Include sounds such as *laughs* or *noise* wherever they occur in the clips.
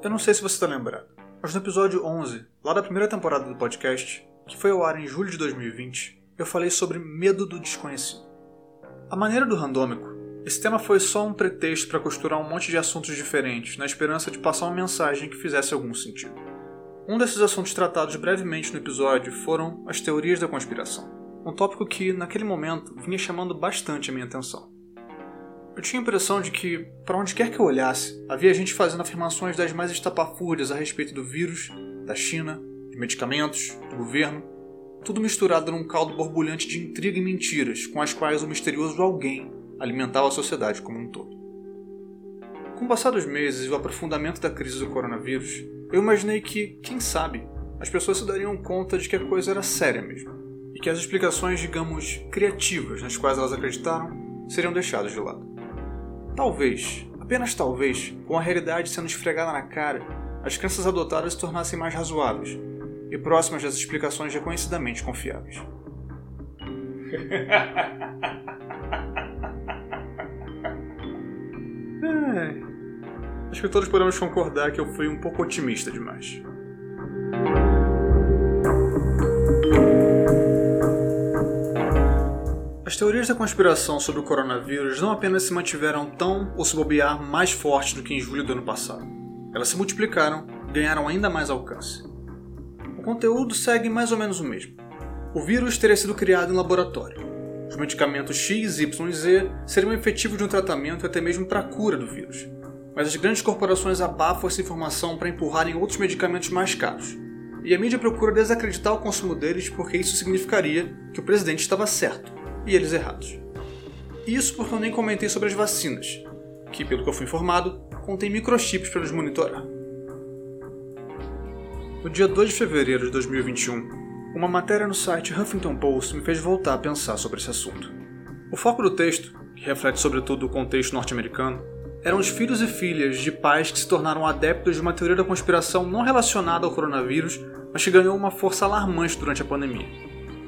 Eu não sei se você está lembrado, mas no episódio 11, lá da primeira temporada do podcast, que foi ao ar em julho de 2020, eu falei sobre medo do desconhecido. A maneira do randômico, esse tema foi só um pretexto para costurar um monte de assuntos diferentes, na esperança de passar uma mensagem que fizesse algum sentido. Um desses assuntos tratados brevemente no episódio foram as teorias da conspiração, um tópico que, naquele momento, vinha chamando bastante a minha atenção. Eu tinha a impressão de que, para onde quer que eu olhasse, havia gente fazendo afirmações das mais estapafúrdias a respeito do vírus, da China, de medicamentos, do governo, tudo misturado num caldo borbulhante de intriga e mentiras com as quais o misterioso alguém alimentava a sociedade como um todo. Com o passar dos meses e o aprofundamento da crise do coronavírus, eu imaginei que, quem sabe, as pessoas se dariam conta de que a coisa era séria mesmo, e que as explicações, digamos, criativas nas quais elas acreditaram seriam deixadas de lado. Talvez, apenas talvez, com a realidade sendo esfregada na cara, as crenças adotadas se tornassem mais razoáveis e próximas das explicações reconhecidamente confiáveis. *laughs* é, acho que todos podemos concordar que eu fui um pouco otimista demais. As teorias da conspiração sobre o coronavírus não apenas se mantiveram tão, ou se bobear, mais fortes do que em julho do ano passado. Elas se multiplicaram e ganharam ainda mais alcance. O conteúdo segue mais ou menos o mesmo. O vírus teria sido criado em laboratório. Os medicamentos X, Y e Z seriam efetivos de um tratamento e até mesmo para a cura do vírus. Mas as grandes corporações abafam essa informação para empurrarem outros medicamentos mais caros. E a mídia procura desacreditar o consumo deles porque isso significaria que o presidente estava certo e eles errados. Isso porque eu nem comentei sobre as vacinas, que, pelo que eu fui informado, contém microchips para nos monitorar. No dia 2 de fevereiro de 2021, uma matéria no site Huffington Post me fez voltar a pensar sobre esse assunto. O foco do texto, que reflete sobretudo o contexto norte-americano, eram os filhos e filhas de pais que se tornaram adeptos de uma teoria da conspiração não relacionada ao coronavírus, mas que ganhou uma força alarmante durante a pandemia.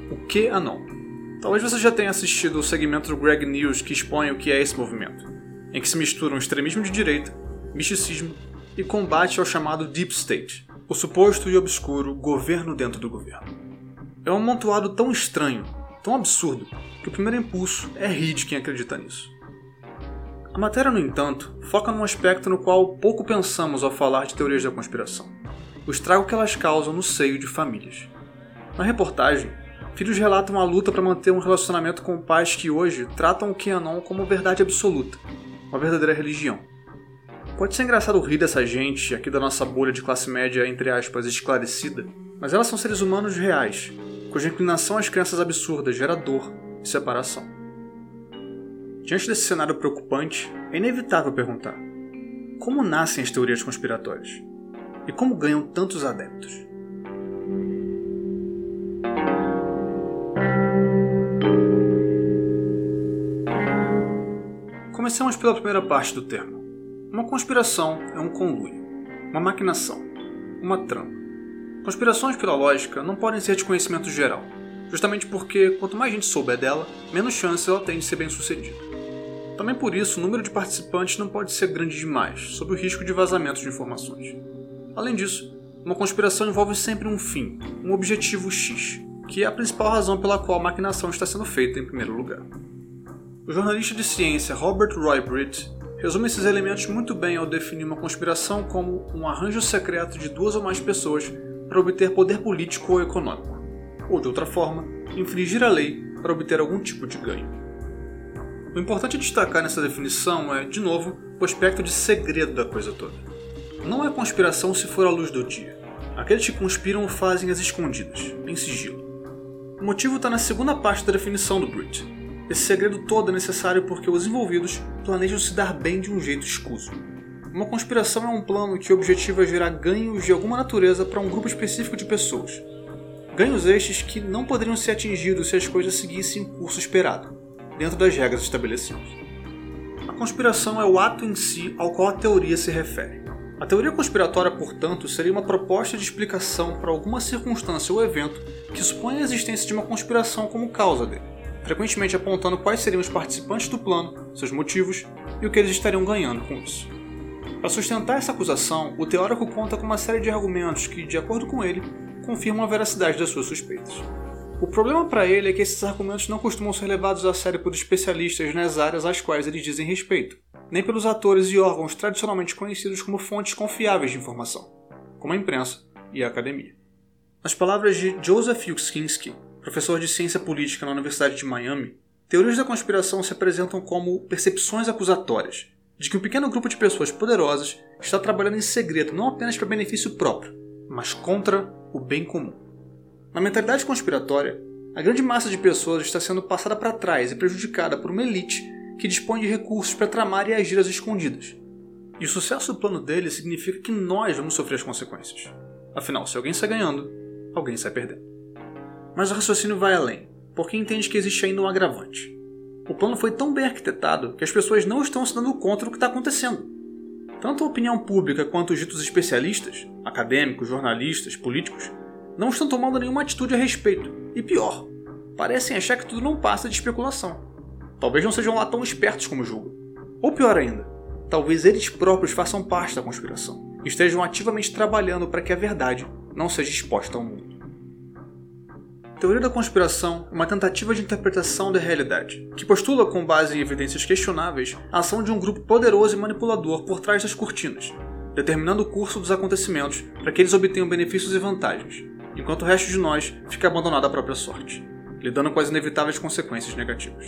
O QAnon. Talvez você já tenha assistido o segmento do Greg News que expõe o que é esse movimento, em que se misturam extremismo de direita, misticismo e combate ao chamado Deep State, o suposto e obscuro governo dentro do governo. É um amontoado tão estranho, tão absurdo, que o primeiro impulso é rir de quem acredita nisso. A matéria, no entanto, foca num aspecto no qual pouco pensamos ao falar de teorias da conspiração: o estrago que elas causam no seio de famílias. Na reportagem, Filhos relatam a luta para manter um relacionamento com pais que hoje tratam o QAnon como verdade absoluta, uma verdadeira religião. Pode ser engraçado rir dessa gente aqui da nossa bolha de classe média, entre aspas, esclarecida, mas elas são seres humanos reais, cuja inclinação às crenças absurdas gera dor e separação. Diante desse cenário preocupante, é inevitável perguntar: como nascem as teorias conspiratórias? E como ganham tantos adeptos? Comecemos pela primeira parte do termo. Uma conspiração é um conluio, uma maquinação, uma trama. Conspirações, pela lógica, não podem ser de conhecimento geral, justamente porque quanto mais gente souber dela, menos chance ela tem de ser bem sucedida. Também por isso, o número de participantes não pode ser grande demais, sob o risco de vazamento de informações. Além disso, uma conspiração envolve sempre um fim, um objetivo X, que é a principal razão pela qual a maquinação está sendo feita em primeiro lugar. O jornalista de ciência Robert Roy Britt resume esses elementos muito bem ao definir uma conspiração como um arranjo secreto de duas ou mais pessoas para obter poder político ou econômico, ou de outra forma, infringir a lei para obter algum tipo de ganho. O importante destacar nessa definição é, de novo, o aspecto de segredo da coisa toda. Não é conspiração se for à luz do dia. Aqueles que conspiram o fazem às escondidas, em sigilo. O motivo está na segunda parte da definição do Britt, esse segredo todo é necessário porque os envolvidos planejam se dar bem de um jeito escuso. Uma conspiração é um plano que objetiva gerar ganhos de alguma natureza para um grupo específico de pessoas. Ganhos estes que não poderiam ser atingidos se as coisas seguissem o curso esperado, dentro das regras estabelecidas. A conspiração é o ato em si ao qual a teoria se refere. A teoria conspiratória, portanto, seria uma proposta de explicação para alguma circunstância ou evento que supõe a existência de uma conspiração como causa dele frequentemente apontando quais seriam os participantes do plano, seus motivos e o que eles estariam ganhando com isso. Para sustentar essa acusação, o teórico conta com uma série de argumentos que, de acordo com ele, confirmam a veracidade das suas suspeitas. O problema para ele é que esses argumentos não costumam ser levados a sério por especialistas nas áreas às quais eles dizem respeito, nem pelos atores e órgãos tradicionalmente conhecidos como fontes confiáveis de informação, como a imprensa e a academia. Nas palavras de Joseph Uskinski, professor de ciência política na Universidade de Miami, teorias da conspiração se apresentam como percepções acusatórias de que um pequeno grupo de pessoas poderosas está trabalhando em segredo não apenas para benefício próprio, mas contra o bem comum. Na mentalidade conspiratória, a grande massa de pessoas está sendo passada para trás e prejudicada por uma elite que dispõe de recursos para tramar e agir às escondidas. E o sucesso do plano dele significa que nós vamos sofrer as consequências. Afinal, se alguém sai ganhando, alguém sai perdendo. Mas o raciocínio vai além, porque entende que existe ainda um agravante. O plano foi tão bem arquitetado que as pessoas não estão se dando conta do que está acontecendo. Tanto a opinião pública quanto os ditos especialistas, acadêmicos, jornalistas, políticos, não estão tomando nenhuma atitude a respeito. E pior, parecem achar que tudo não passa de especulação. Talvez não sejam lá tão espertos como julgam. Ou pior ainda, talvez eles próprios façam parte da conspiração e estejam ativamente trabalhando para que a verdade não seja exposta ao mundo. Teoria da conspiração é uma tentativa de interpretação da realidade, que postula com base em evidências questionáveis a ação de um grupo poderoso e manipulador por trás das cortinas, determinando o curso dos acontecimentos para que eles obtenham benefícios e vantagens, enquanto o resto de nós fica abandonado à própria sorte, lidando com as inevitáveis consequências negativas.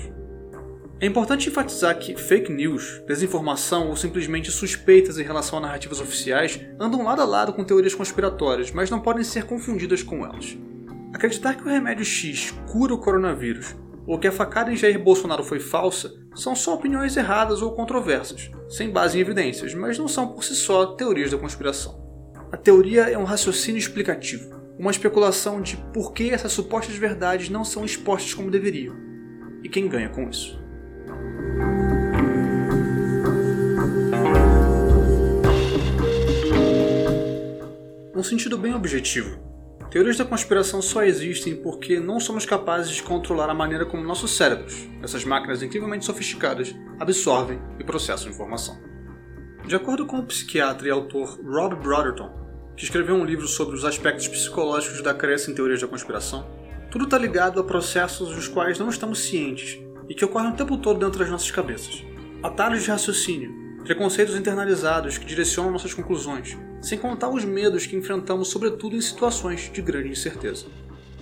É importante enfatizar que fake news, desinformação ou simplesmente suspeitas em relação a narrativas oficiais andam lado a lado com teorias conspiratórias, mas não podem ser confundidas com elas. Acreditar que o remédio X cura o coronavírus ou que a facada em Jair Bolsonaro foi falsa são só opiniões erradas ou controversas, sem base em evidências, mas não são por si só teorias da conspiração. A teoria é um raciocínio explicativo, uma especulação de por que essas supostas verdades não são expostas como deveriam, e quem ganha com isso. Num sentido bem objetivo, teorias da conspiração só existem porque não somos capazes de controlar a maneira como nossos cérebros, essas máquinas incrivelmente sofisticadas, absorvem e processam informação. De acordo com o psiquiatra e autor Rob Brotherton, que escreveu um livro sobre os aspectos psicológicos da crença em teorias da conspiração, tudo está ligado a processos dos quais não estamos cientes e que ocorrem o tempo todo dentro das nossas cabeças. Atalhos de raciocínio, preconceitos internalizados que direcionam nossas conclusões, sem contar os medos que enfrentamos, sobretudo em situações de grande incerteza.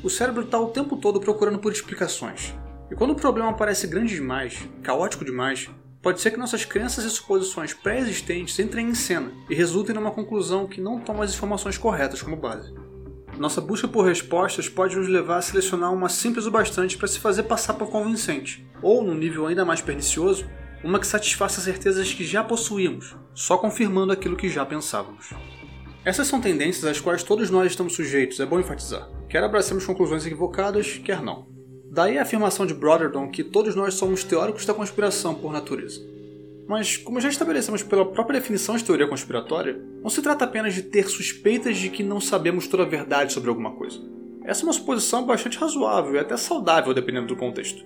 O cérebro está o tempo todo procurando por explicações, e quando o problema parece grande demais, caótico demais, pode ser que nossas crenças e suposições pré-existentes entrem em cena e resultem numa conclusão que não toma as informações corretas como base. Nossa busca por respostas pode nos levar a selecionar uma simples o bastante para se fazer passar por convincente, ou, num nível ainda mais pernicioso, uma que satisfaça certezas que já possuímos, só confirmando aquilo que já pensávamos. Essas são tendências às quais todos nós estamos sujeitos, é bom enfatizar. Quer abracemos conclusões equivocadas, quer não. Daí a afirmação de Brotherton que todos nós somos teóricos da conspiração por natureza. Mas, como já estabelecemos pela própria definição de teoria conspiratória, não se trata apenas de ter suspeitas de que não sabemos toda a verdade sobre alguma coisa. Essa é uma suposição bastante razoável e até saudável dependendo do contexto.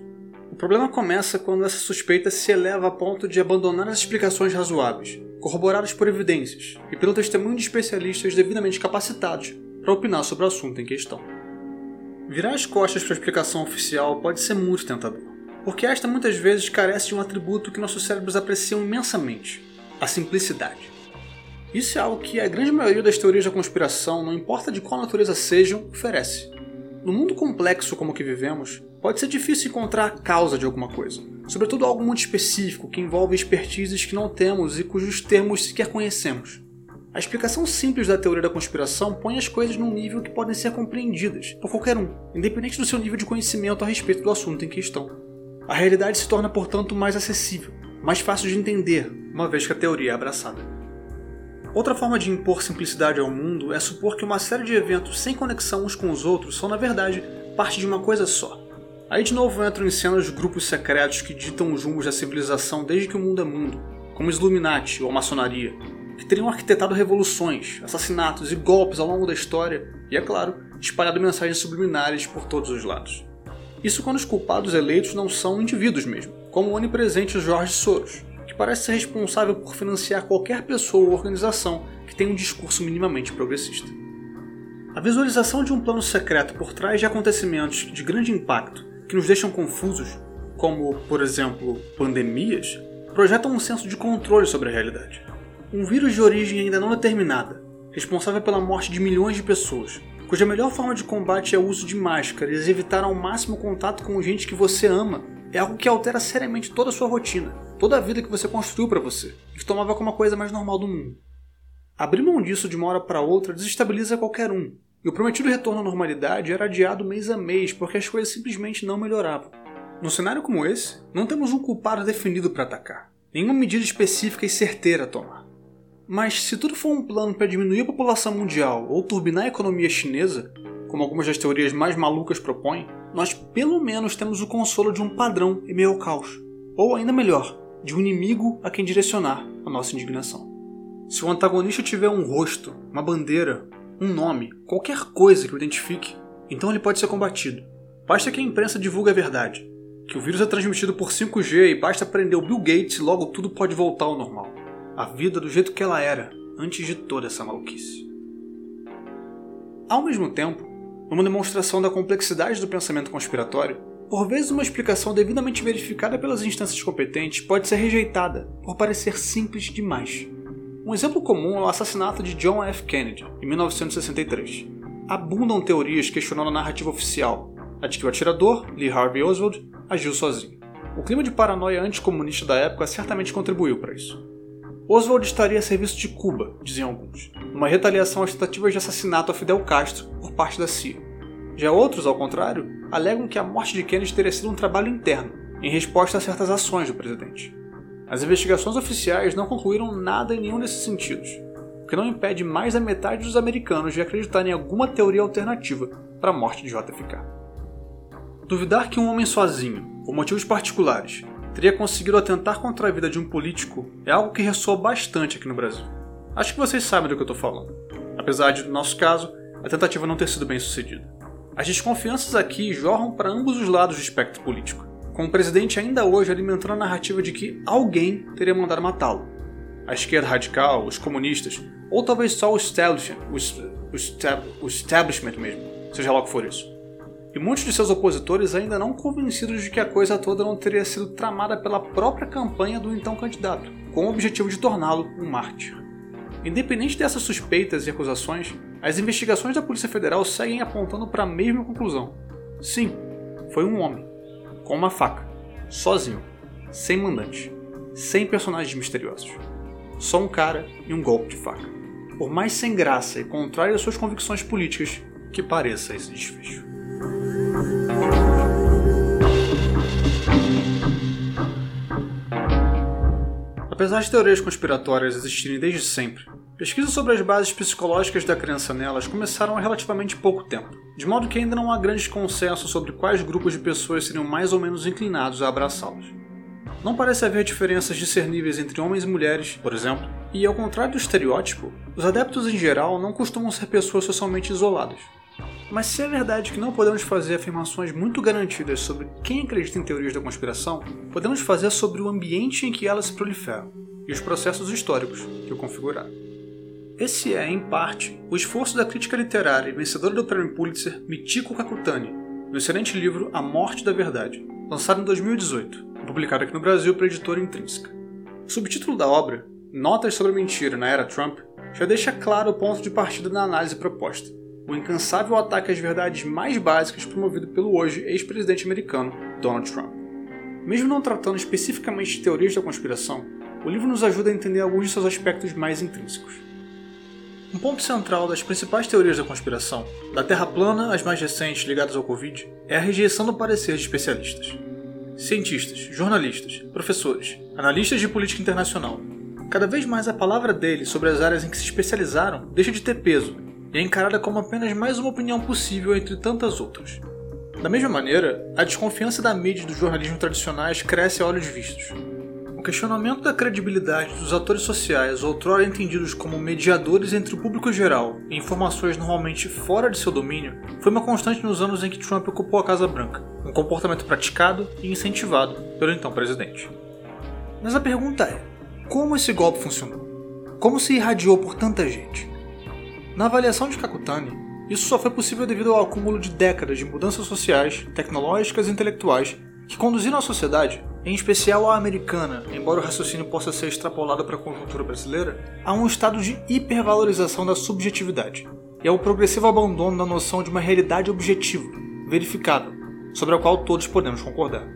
O problema começa quando essa suspeita se eleva a ponto de abandonar as explicações razoáveis, corroboradas por evidências e pelo testemunho de especialistas devidamente capacitados para opinar sobre o assunto em questão. Virar as costas para a explicação oficial pode ser muito tentador, porque esta muitas vezes carece de um atributo que nossos cérebros apreciam imensamente: a simplicidade. Isso é algo que a grande maioria das teorias da conspiração, não importa de qual natureza sejam, oferece. No mundo complexo como o que vivemos, pode ser difícil encontrar a causa de alguma coisa, sobretudo algo muito específico que envolve expertises que não temos e cujos termos sequer conhecemos. A explicação simples da teoria da conspiração põe as coisas num nível que podem ser compreendidas por qualquer um, independente do seu nível de conhecimento a respeito do assunto em questão. A realidade se torna, portanto, mais acessível, mais fácil de entender, uma vez que a teoria é abraçada. Outra forma de impor simplicidade ao mundo é supor que uma série de eventos sem conexão uns com os outros são, na verdade, parte de uma coisa só. Aí de novo entram em cena os grupos secretos que ditam os rumos da civilização desde que o mundo é mundo, como os Illuminati ou a maçonaria, que teriam arquitetado revoluções, assassinatos e golpes ao longo da história e, é claro, espalhado mensagens subliminares por todos os lados. Isso quando os culpados eleitos não são indivíduos mesmo, como o onipresente Jorge Soros, que parece ser responsável por financiar qualquer pessoa ou organização que tenha um discurso minimamente progressista. A visualização de um plano secreto por trás de acontecimentos de grande impacto que nos deixam confusos, como, por exemplo, pandemias, projetam um senso de controle sobre a realidade. Um vírus de origem ainda não determinada, responsável pela morte de milhões de pessoas, cuja melhor forma de combate é o uso de máscaras e evitar ao máximo contato com gente que você ama, é algo que altera seriamente toda a sua rotina, toda a vida que você construiu para você e que tomava como a coisa mais normal do mundo. Abrir mão disso de uma hora para outra desestabiliza qualquer um, e o prometido retorno à normalidade era adiado mês a mês porque as coisas simplesmente não melhoravam. Num cenário como esse, não temos um culpado definido para atacar, nenhuma medida específica e certeira a tomar. Mas se tudo for um plano para diminuir a população mundial ou turbinar a economia chinesa, como algumas das teorias mais malucas propõem, nós pelo menos temos o consolo de um padrão em meio ao caos. Ou ainda melhor, de um inimigo a quem direcionar a nossa indignação. Se o antagonista tiver um rosto, uma bandeira, um nome, qualquer coisa que o identifique, então ele pode ser combatido. Basta que a imprensa divulgue a verdade, que o vírus é transmitido por 5G e basta prender o Bill Gates e logo tudo pode voltar ao normal a vida do jeito que ela era antes de toda essa maluquice. Ao mesmo tempo, numa demonstração da complexidade do pensamento conspiratório, por vezes uma explicação devidamente verificada pelas instâncias competentes pode ser rejeitada por parecer simples demais. Um exemplo comum é o assassinato de John F. Kennedy, em 1963. Abundam teorias questionando a narrativa oficial, a de que o atirador, Lee Harvey Oswald, agiu sozinho. O clima de paranoia anticomunista da época certamente contribuiu para isso. Oswald estaria a serviço de Cuba, diziam alguns, numa retaliação às tentativas de assassinato a Fidel Castro por parte da CIA. Já outros, ao contrário, alegam que a morte de Kennedy teria sido um trabalho interno, em resposta a certas ações do presidente. As investigações oficiais não concluíram nada em nenhum desses sentidos, o que não impede mais da metade dos americanos de acreditar em alguma teoria alternativa para a morte de JFK. Duvidar que um homem sozinho, por motivos particulares, teria conseguido atentar contra a vida de um político é algo que ressoa bastante aqui no Brasil. Acho que vocês sabem do que eu estou falando. Apesar de, no nosso caso, a tentativa não ter sido bem sucedida. As desconfianças aqui jorram para ambos os lados do espectro político, com o presidente ainda hoje alimentando a narrativa de que alguém teria mandado matá-lo. A esquerda radical, os comunistas, ou talvez só o establishment, o, o, establishment mesmo, seja lá o que for isso e muitos de seus opositores ainda não convencidos de que a coisa toda não teria sido tramada pela própria campanha do então candidato, com o objetivo de torná-lo um mártir. Independente dessas suspeitas e acusações, as investigações da Polícia Federal seguem apontando para a mesma conclusão. Sim, foi um homem, com uma faca, sozinho, sem mandante, sem personagens misteriosos. Só um cara e um golpe de faca. Por mais sem graça e contrário às suas convicções políticas que pareça esse desfecho. Apesar de teorias conspiratórias existirem desde sempre, pesquisas sobre as bases psicológicas da crença nelas começaram há relativamente pouco tempo, de modo que ainda não há grande consenso sobre quais grupos de pessoas seriam mais ou menos inclinados a abraçá-los. Não parece haver diferenças discerníveis entre homens e mulheres, por exemplo, e ao contrário do estereótipo, os adeptos em geral não costumam ser pessoas socialmente isoladas. Mas se é verdade que não podemos fazer afirmações muito garantidas sobre quem acredita em teorias da conspiração, podemos fazer sobre o ambiente em que elas se proliferam e os processos históricos que o configuraram. Esse é, em parte, o esforço da crítica literária e vencedora do prêmio Pulitzer Michiko Kakutani, no excelente livro A Morte da Verdade, lançado em 2018 e publicado aqui no Brasil pela editora Intrínseca. O subtítulo da obra, Notas sobre a Mentira na Era Trump, já deixa claro o ponto de partida da análise proposta o incansável ataque às verdades mais básicas promovido pelo hoje ex-presidente americano Donald Trump. Mesmo não tratando especificamente de teorias da conspiração, o livro nos ajuda a entender alguns de seus aspectos mais intrínsecos. Um ponto central das principais teorias da conspiração, da Terra plana às mais recentes ligadas ao Covid, é a rejeição do parecer de especialistas. Cientistas, jornalistas, professores, analistas de política internacional. Cada vez mais a palavra deles sobre as áreas em que se especializaram deixa de ter peso e é encarada como apenas mais uma opinião possível entre tantas outras. Da mesma maneira, a desconfiança da mídia e do jornalismo tradicionais cresce a olhos vistos. Questionamento da credibilidade dos atores sociais, outrora entendidos como mediadores entre o público geral e informações normalmente fora de seu domínio, foi uma constante nos anos em que Trump ocupou a Casa Branca, um comportamento praticado e incentivado pelo então presidente. Mas a pergunta é: como esse golpe funcionou? Como se irradiou por tanta gente? Na avaliação de Kakutani, isso só foi possível devido ao acúmulo de décadas de mudanças sociais, tecnológicas e intelectuais que conduziram a sociedade, em especial a americana, embora o raciocínio possa ser extrapolado para a conjuntura brasileira, a um estado de hipervalorização da subjetividade e ao progressivo abandono da noção de uma realidade objetiva, verificável, sobre a qual todos podemos concordar.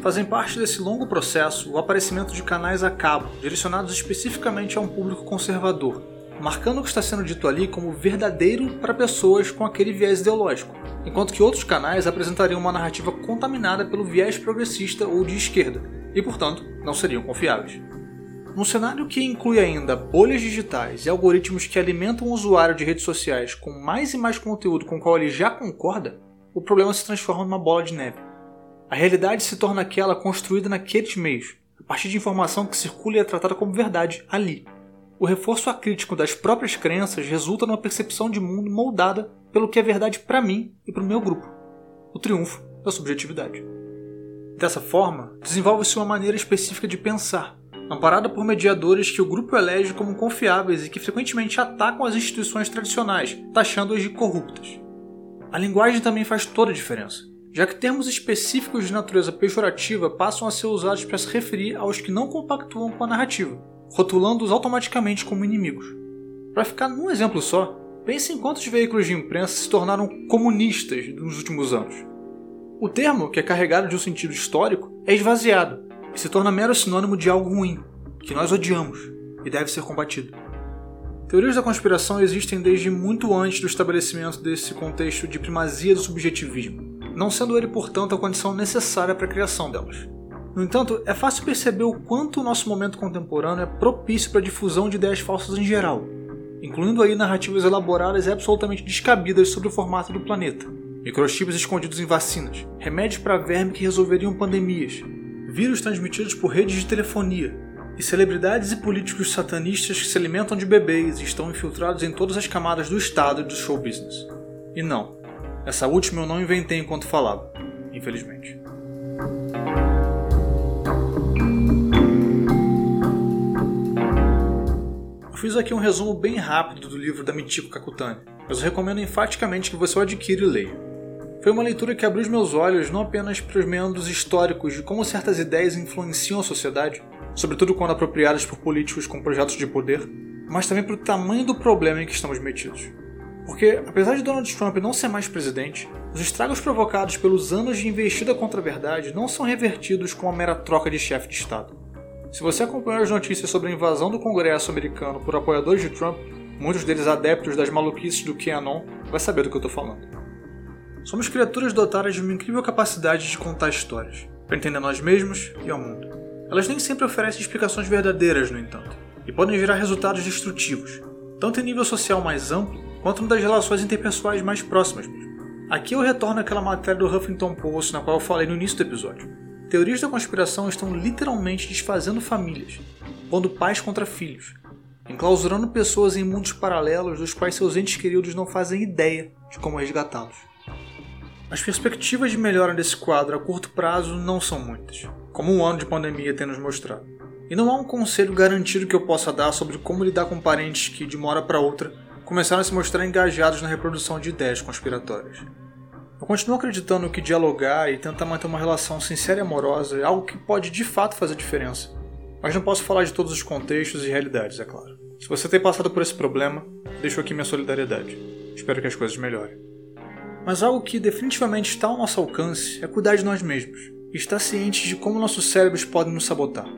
Fazem parte desse longo processo o aparecimento de canais a cabo, direcionados especificamente a um público conservador, marcando o que está sendo dito ali como verdadeiro para pessoas com aquele viés ideológico, enquanto que outros canais apresentariam uma narrativa contaminada pelo viés progressista ou de esquerda, e portanto não seriam confiáveis. Num cenário que inclui ainda bolhas digitais e algoritmos que alimentam o usuário de redes sociais com mais e mais conteúdo com o qual ele já concorda, o problema se transforma numa bola de neve. A realidade se torna aquela construída naqueles meios, a partir de informação que circula e é tratada como verdade ali. O reforço acrítico das próprias crenças resulta numa percepção de mundo moldada pelo que é verdade para mim e para o meu grupo. O triunfo da subjetividade. Dessa forma, desenvolve-se uma maneira específica de pensar, amparada por mediadores que o grupo elege como confiáveis e que frequentemente atacam as instituições tradicionais, taxando-as de corruptas. A linguagem também faz toda a diferença já que termos específicos de natureza pejorativa passam a ser usados para se referir aos que não compactuam com a narrativa, rotulando-os automaticamente como inimigos. Para ficar num exemplo só, pense em quantos veículos de imprensa se tornaram comunistas nos últimos anos. O termo, que é carregado de um sentido histórico, é esvaziado e se torna mero sinônimo de algo ruim, que nós odiamos e deve ser combatido. Teorias da conspiração existem desde muito antes do estabelecimento desse contexto de primazia do subjetivismo não sendo ele, portanto, a condição necessária para a criação delas. No entanto, é fácil perceber o quanto o nosso momento contemporâneo é propício para a difusão de ideias falsas em geral, incluindo aí narrativas elaboradas e absolutamente descabidas sobre o formato do planeta, microchips escondidos em vacinas, remédios para verme que resolveriam pandemias, vírus transmitidos por redes de telefonia, e celebridades e políticos satanistas que se alimentam de bebês e estão infiltrados em todas as camadas do Estado e do show business. E não, essa última eu não inventei enquanto falava, infelizmente. Fiz aqui um resumo bem rápido do livro da Michiko Kakutani, mas eu recomendo enfaticamente que você o adquira e leia. Foi uma leitura que abriu os meus olhos não apenas para os meandros históricos de como certas ideias influenciam a sociedade, sobretudo quando apropriadas por políticos com projetos de poder, mas também para o tamanho do problema em que estamos metidos. Porque, apesar de Donald Trump não ser mais presidente, os estragos provocados pelos anos de investida contra a verdade não são revertidos com a mera troca de chefe de Estado. Se você acompanhar as notícias sobre a invasão do Congresso americano por apoiadores de Trump, muitos deles adeptos das maluquices do QAnon, vai saber do que eu estou falando. Somos criaturas dotadas de uma incrível capacidade de contar histórias, para entender nós mesmos e ao mundo. Elas nem sempre oferecem explicações verdadeiras, no entanto, e podem gerar resultados destrutivos, tanto em nível social mais amplo quanto das relações interpessoais mais próximas. Aqui eu retorno àquela matéria do Huffington Post na qual eu falei no início do episódio. Teorias da conspiração estão literalmente desfazendo famílias, pondo pais contra filhos, enclausurando pessoas em mundos paralelos dos quais seus entes queridos não fazem ideia de como resgatá-los. As perspectivas de melhora desse quadro a curto prazo não são muitas, como um ano de pandemia tem nos mostrado. E não há um conselho garantido que eu possa dar sobre como lidar com parentes que, de uma hora para outra, começaram a se mostrar engajados na reprodução de ideias conspiratórias. Eu continuo acreditando que dialogar e tentar manter uma relação sincera e amorosa é algo que pode de fato fazer diferença. Mas não posso falar de todos os contextos e realidades, é claro. Se você tem passado por esse problema, deixo aqui minha solidariedade. Espero que as coisas melhorem. Mas algo que definitivamente está ao nosso alcance é cuidar de nós mesmos e estar cientes de como nossos cérebros podem nos sabotar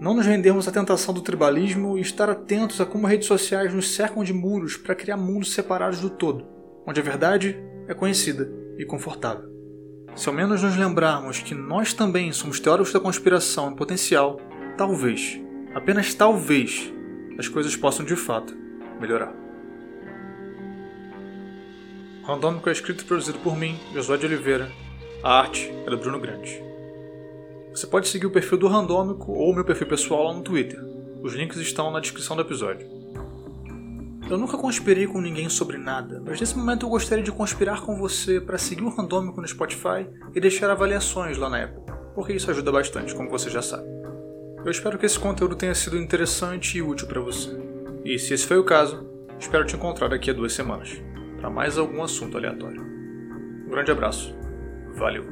não nos rendermos à tentação do tribalismo e estar atentos a como redes sociais nos cercam de muros para criar mundos separados do todo, onde a verdade é conhecida e confortável. Se ao menos nos lembrarmos que nós também somos teóricos da conspiração em potencial, talvez, apenas talvez, as coisas possam de fato melhorar. Randômico é escrito e produzido por mim, Josué de Oliveira. A arte é do Bruno Grande. Você pode seguir o perfil do Randômico ou o meu perfil pessoal lá no Twitter. Os links estão na descrição do episódio. Eu nunca conspirei com ninguém sobre nada, mas nesse momento eu gostaria de conspirar com você para seguir o Randômico no Spotify e deixar avaliações lá na Apple, porque isso ajuda bastante, como você já sabe. Eu espero que esse conteúdo tenha sido interessante e útil para você. E se esse foi o caso, espero te encontrar daqui a duas semanas para mais algum assunto aleatório. Um grande abraço. Valeu.